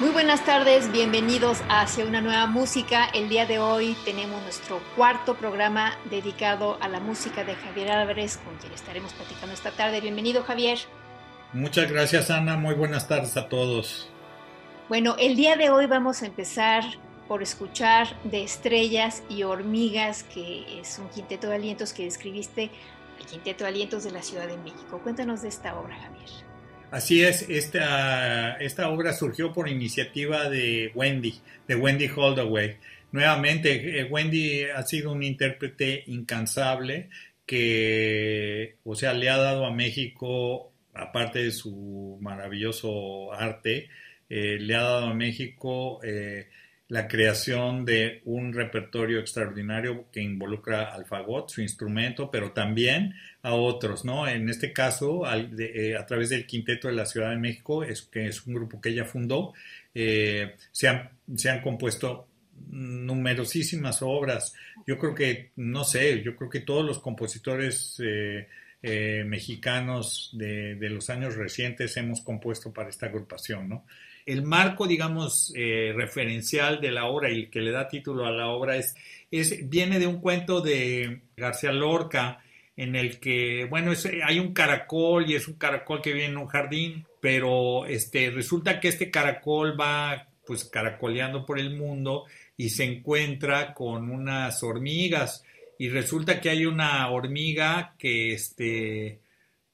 Muy buenas tardes, bienvenidos Hacia una nueva música. El día de hoy tenemos nuestro cuarto programa dedicado a la música de Javier Álvarez, con quien estaremos platicando esta tarde. Bienvenido Javier. Muchas gracias Ana, muy buenas tardes a todos. Bueno, el día de hoy vamos a empezar por escuchar de Estrellas y Hormigas, que es un quinteto de alientos que describiste, el quinteto de alientos de la Ciudad de México. Cuéntanos de esta obra, Javier. Así es, esta, esta obra surgió por iniciativa de Wendy, de Wendy Holdaway. Nuevamente, eh, Wendy ha sido un intérprete incansable que, o sea, le ha dado a México, aparte de su maravilloso arte, eh, le ha dado a México eh, la creación de un repertorio extraordinario que involucra al fagot, su instrumento, pero también a otros, ¿no? En este caso, eh, a través del Quinteto de la Ciudad de México, es, que es un grupo que ella fundó, eh, se, han, se han compuesto numerosísimas obras. Yo creo que, no sé, yo creo que todos los compositores eh, mexicanos de, de, los años recientes hemos compuesto para esta agrupación, ¿no? El marco, digamos, eh, referencial de la obra y el que le da título a la obra es, es viene de un cuento de García Lorca en el que, bueno, hay un caracol y es un caracol que vive en un jardín, pero este, resulta que este caracol va pues caracoleando por el mundo y se encuentra con unas hormigas. Y resulta que hay una hormiga que este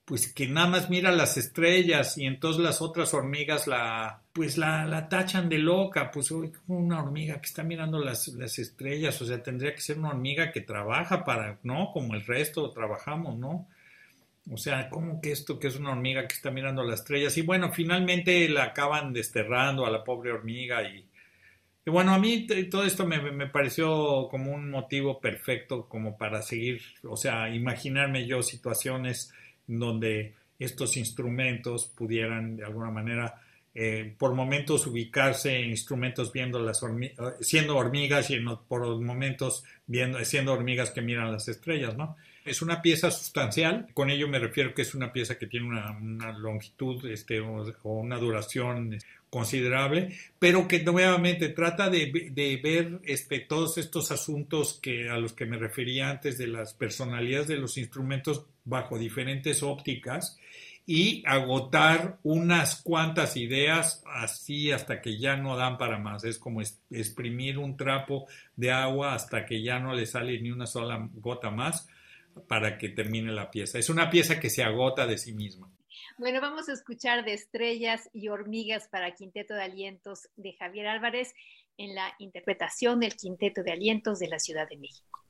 pues que nada más mira las estrellas y entonces las otras hormigas la pues la, la tachan de loca, pues una hormiga que está mirando las, las, estrellas, o sea, tendría que ser una hormiga que trabaja para, ¿no? Como el resto trabajamos, ¿no? O sea, ¿cómo que esto que es una hormiga que está mirando las estrellas? Y bueno, finalmente la acaban desterrando a la pobre hormiga y, y bueno, a mí todo esto me, me, pareció como un motivo perfecto como para seguir, o sea, imaginarme yo situaciones donde estos instrumentos pudieran de alguna manera eh, por momentos ubicarse en instrumentos viendo las siendo hormigas y por momentos viendo, siendo hormigas que miran las estrellas, ¿no? Es una pieza sustancial, con ello me refiero que es una pieza que tiene una, longitud este, o, una duración considerable, pero que nuevamente trata de, de, ver este, todos estos asuntos que, a los que me refería antes de las personalidades de los instrumentos bajo diferentes ópticas y agotar unas cuantas ideas así hasta que ya no dan para más. Es como exprimir un trapo de agua hasta que ya no le sale ni una sola gota más para que termine la pieza. Es una pieza que se agota de sí misma. Bueno, vamos a escuchar de Estrellas y Hormigas para Quinteto de Alientos de Javier Álvarez en la interpretación del Quinteto de Alientos de la Ciudad de México.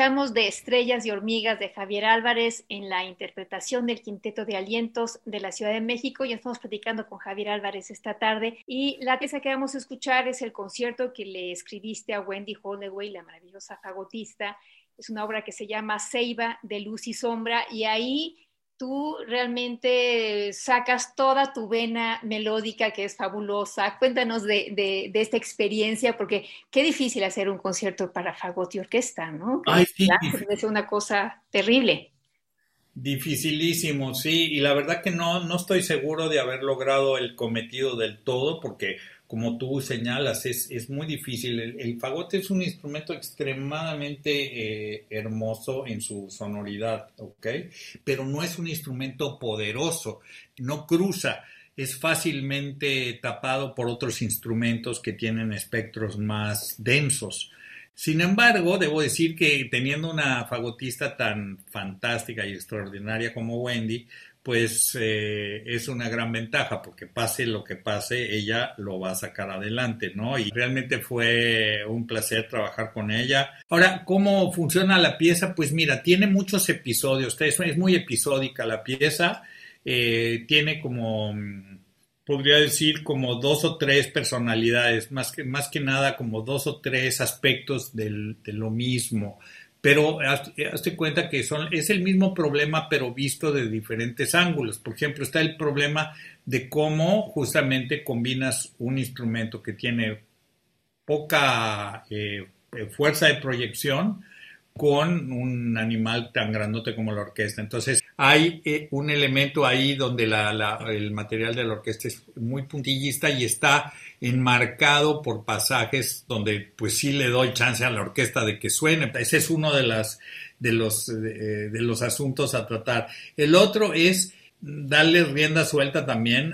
Escuchamos de Estrellas y Hormigas de Javier Álvarez en la interpretación del Quinteto de Alientos de la Ciudad de México. Y estamos platicando con Javier Álvarez esta tarde. Y la pieza que vamos a escuchar es el concierto que le escribiste a Wendy Holloway, la maravillosa fagotista. Es una obra que se llama Ceiba de Luz y Sombra. Y ahí tú realmente sacas toda tu vena melódica que es fabulosa. Cuéntanos de, esta experiencia, porque qué difícil hacer un concierto para fagot y orquesta, ¿no? Ay, sí. Es una cosa terrible. Dificilísimo, sí, y la verdad que no, no estoy seguro de haber logrado el cometido del todo, porque como tú señalas, es, es muy difícil. El, fagote es un instrumento extremadamente eh, hermoso en su sonoridad, ¿ok? Pero no es un instrumento poderoso, no cruza, es fácilmente tapado por otros instrumentos que tienen espectros más densos. Sin embargo, debo decir que teniendo una fagotista tan fantástica y extraordinaria como Wendy, pues eh, es una gran ventaja porque pase lo que pase, ella lo va a sacar adelante, ¿no? Y realmente fue un placer trabajar con ella. Ahora, ¿cómo funciona la pieza? Pues mira, tiene muchos episodios, es muy episódica la pieza, eh, tiene como, podría decir, como dos o tres personalidades, más que, más que nada como dos o tres aspectos de lo mismo pero hazte cuenta que son, es el mismo problema pero visto de diferentes ángulos. Por ejemplo, está el problema de cómo justamente combinas un instrumento que tiene poca eh, fuerza de proyección con un animal tan grandote como la orquesta. Entonces hay eh, un elemento ahí donde el material de la orquesta es muy puntillista y está enmarcado por pasajes donde pues sí le doy chance a la orquesta de que suene. Ese es uno de, las, de, los, de, los asuntos a tratar. El otro es darle rienda suelta también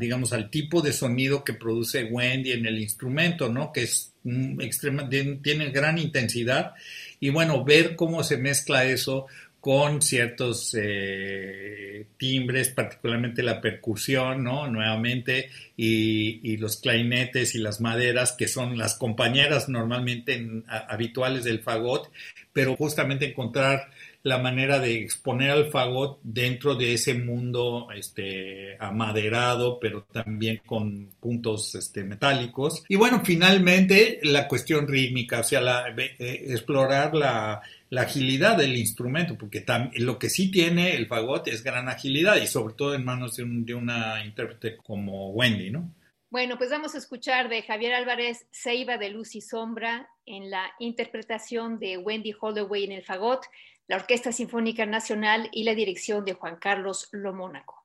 digamos, al tipo de sonido que produce Wendy en el instrumento, ¿no? Que es extrema, tiene gran intensidad y bueno, ver cómo se mezcla eso con ciertos eh, timbres, particularmente la percusión, ¿no? Nuevamente, y, los clarinetes y las maderas, que son las compañeras normalmente habituales del fagot, pero justamente encontrar la manera de exponer al fagot dentro de ese mundo este, amaderado, pero también con puntos este, metálicos. Y bueno, finalmente la cuestión rítmica, o sea, la, eh, explorar la, agilidad del instrumento, porque lo que sí tiene el fagot es gran agilidad y sobre todo en manos de, de una intérprete como Wendy, ¿no? Bueno, pues vamos a escuchar de Javier Álvarez Ceiba de Luz y Sombra en la interpretación de Wendy Holloway en el fagot la Orquesta Sinfónica Nacional y la dirección de Juan Carlos Lomónaco.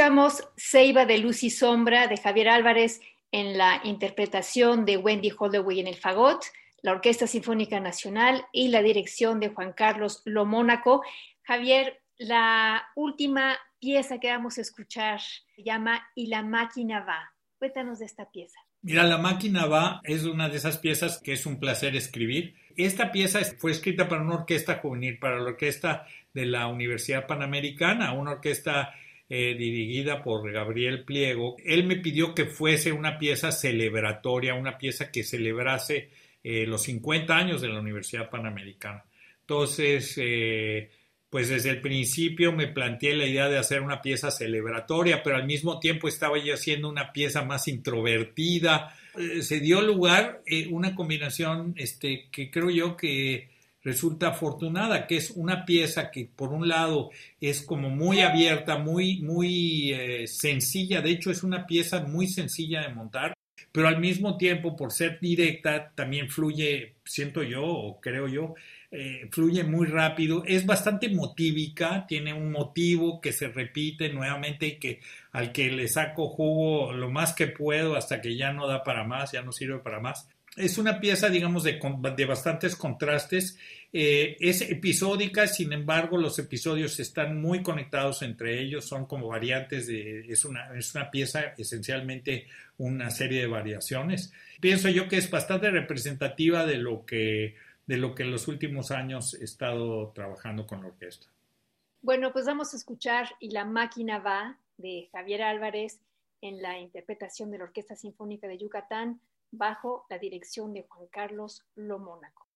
Escuchamos de Luz y Sombra de Javier Álvarez en la interpretación de Wendy Holloway en el fagot, la Orquesta Sinfónica Nacional y la dirección de Juan Carlos Lomónaco. Javier, la última pieza que vamos a escuchar se llama Y la máquina va. Cuéntanos de esta pieza. Mira, La máquina va es una de esas piezas que es un placer escribir. Esta pieza fue escrita para una orquesta juvenil, para la orquesta de la Universidad Panamericana, una orquesta eh, dirigida por Gabriel Pliego, él me pidió que fuese una pieza celebratoria, una pieza que celebrase eh, los 50 años de la Universidad Panamericana. Entonces, eh, pues desde el principio me planteé la idea de hacer una pieza celebratoria, pero al mismo tiempo estaba yo haciendo una pieza más introvertida. se dio lugar una combinación este, que creo yo que resulta afortunada, que es una pieza que por un lado es como muy abierta, muy, muy eh, sencilla, de hecho es una pieza muy sencilla de montar, pero al mismo tiempo por ser directa también fluye, siento yo o creo yo, eh, fluye muy rápido, es bastante motívica, tiene un motivo que se repite nuevamente y que al que le saco jugo lo más que puedo hasta que ya no da para más, ya no sirve para más. Es una pieza, digamos, de, de bastantes contrastes. Eh, es episódica, sin embargo, los episodios están muy conectados entre ellos, son como variantes de. Es una, es una pieza esencialmente una serie de variaciones. Pienso yo que es bastante representativa de lo que de lo que en los últimos años he estado trabajando con la orquesta. Bueno, pues vamos a escuchar Y la máquina va de Javier Álvarez en la interpretación de la Orquesta Sinfónica de Yucatán bajo la dirección de Juan Carlos Lomónaco.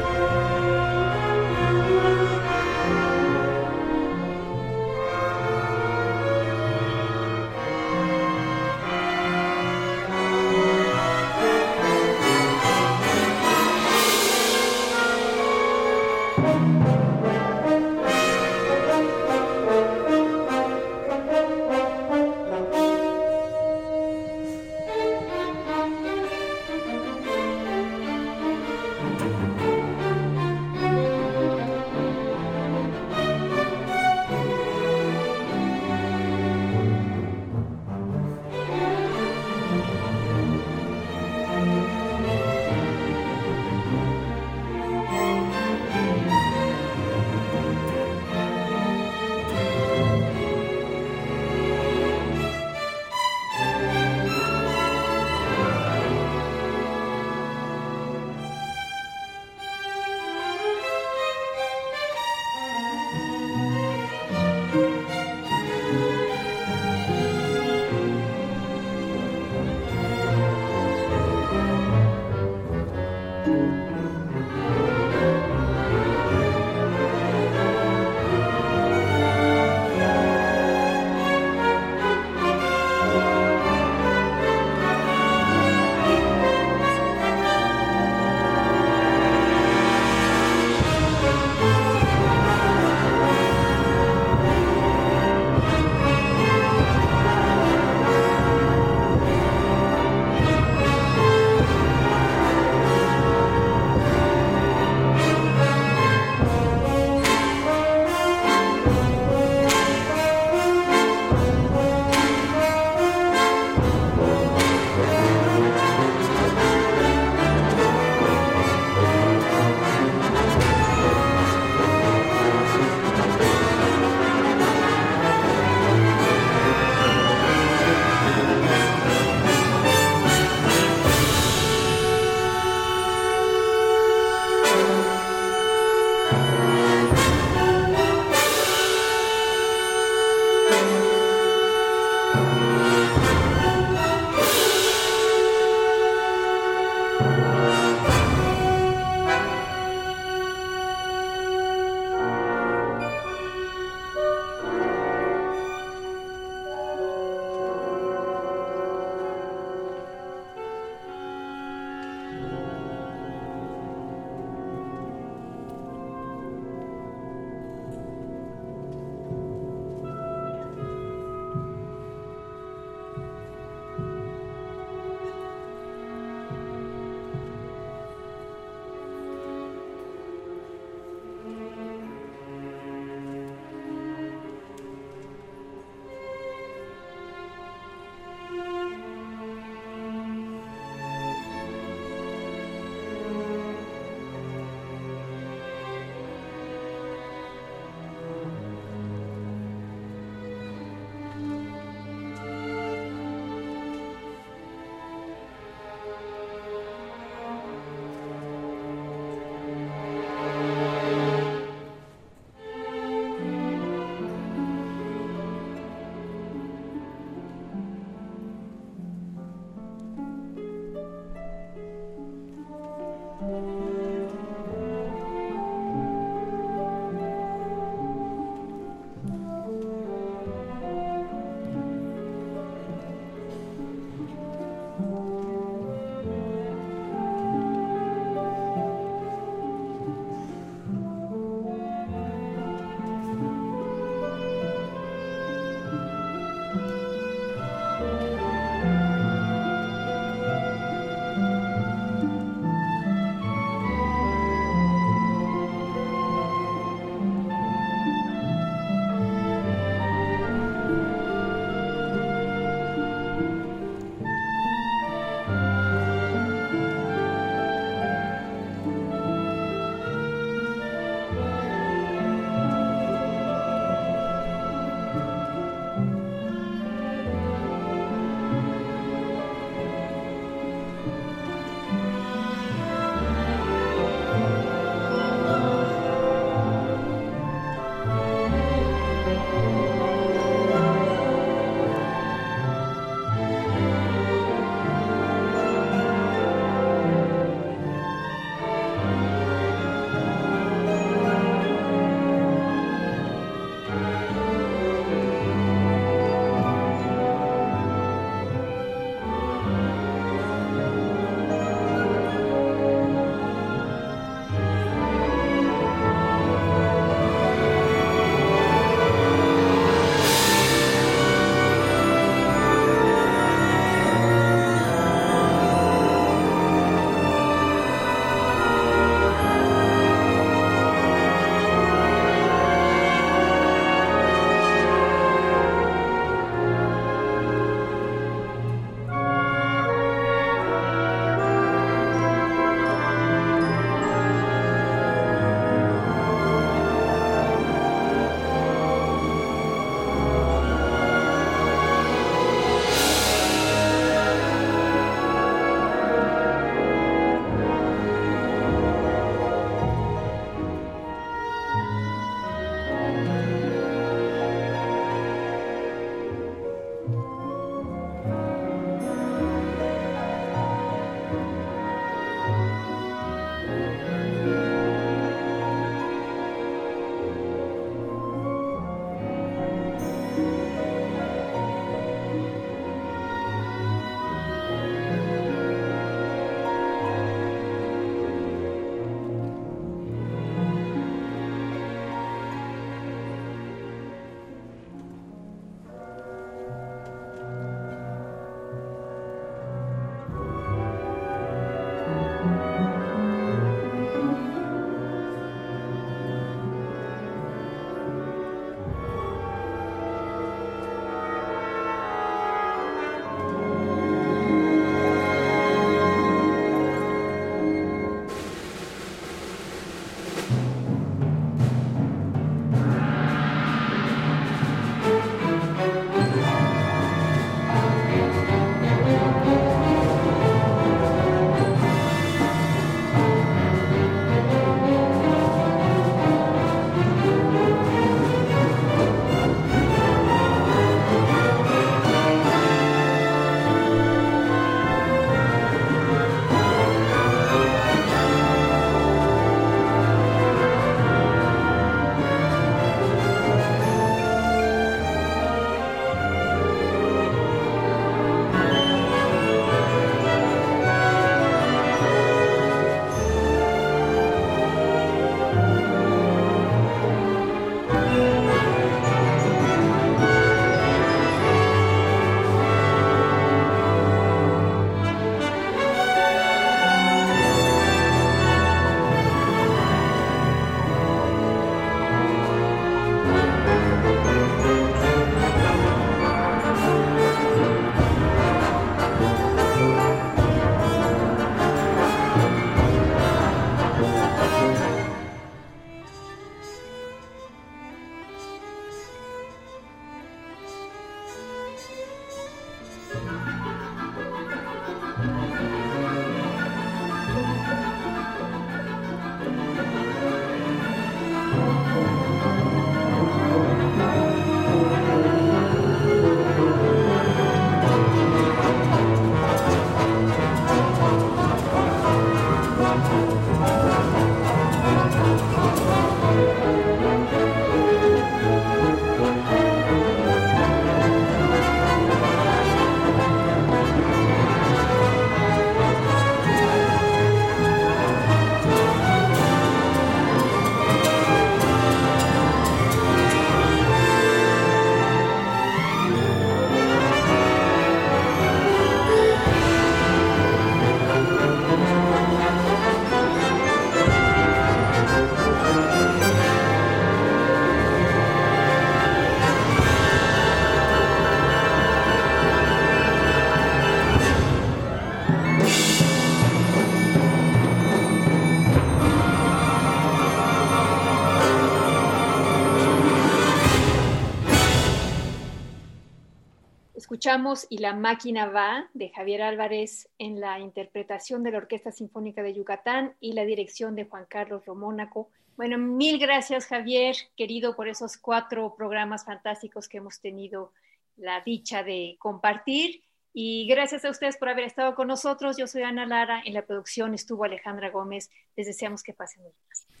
Y la máquina va de Javier Álvarez en la interpretación de la Orquesta Sinfónica de Yucatán y la dirección de Juan Carlos Romónaco. Bueno, mil gracias Javier, querido, por esos cuatro programas fantásticos que hemos tenido la dicha de compartir. Y gracias a ustedes por haber estado con nosotros. Yo soy Ana Lara, en la producción estuvo Alejandra Gómez. Les deseamos que pasen muy bien.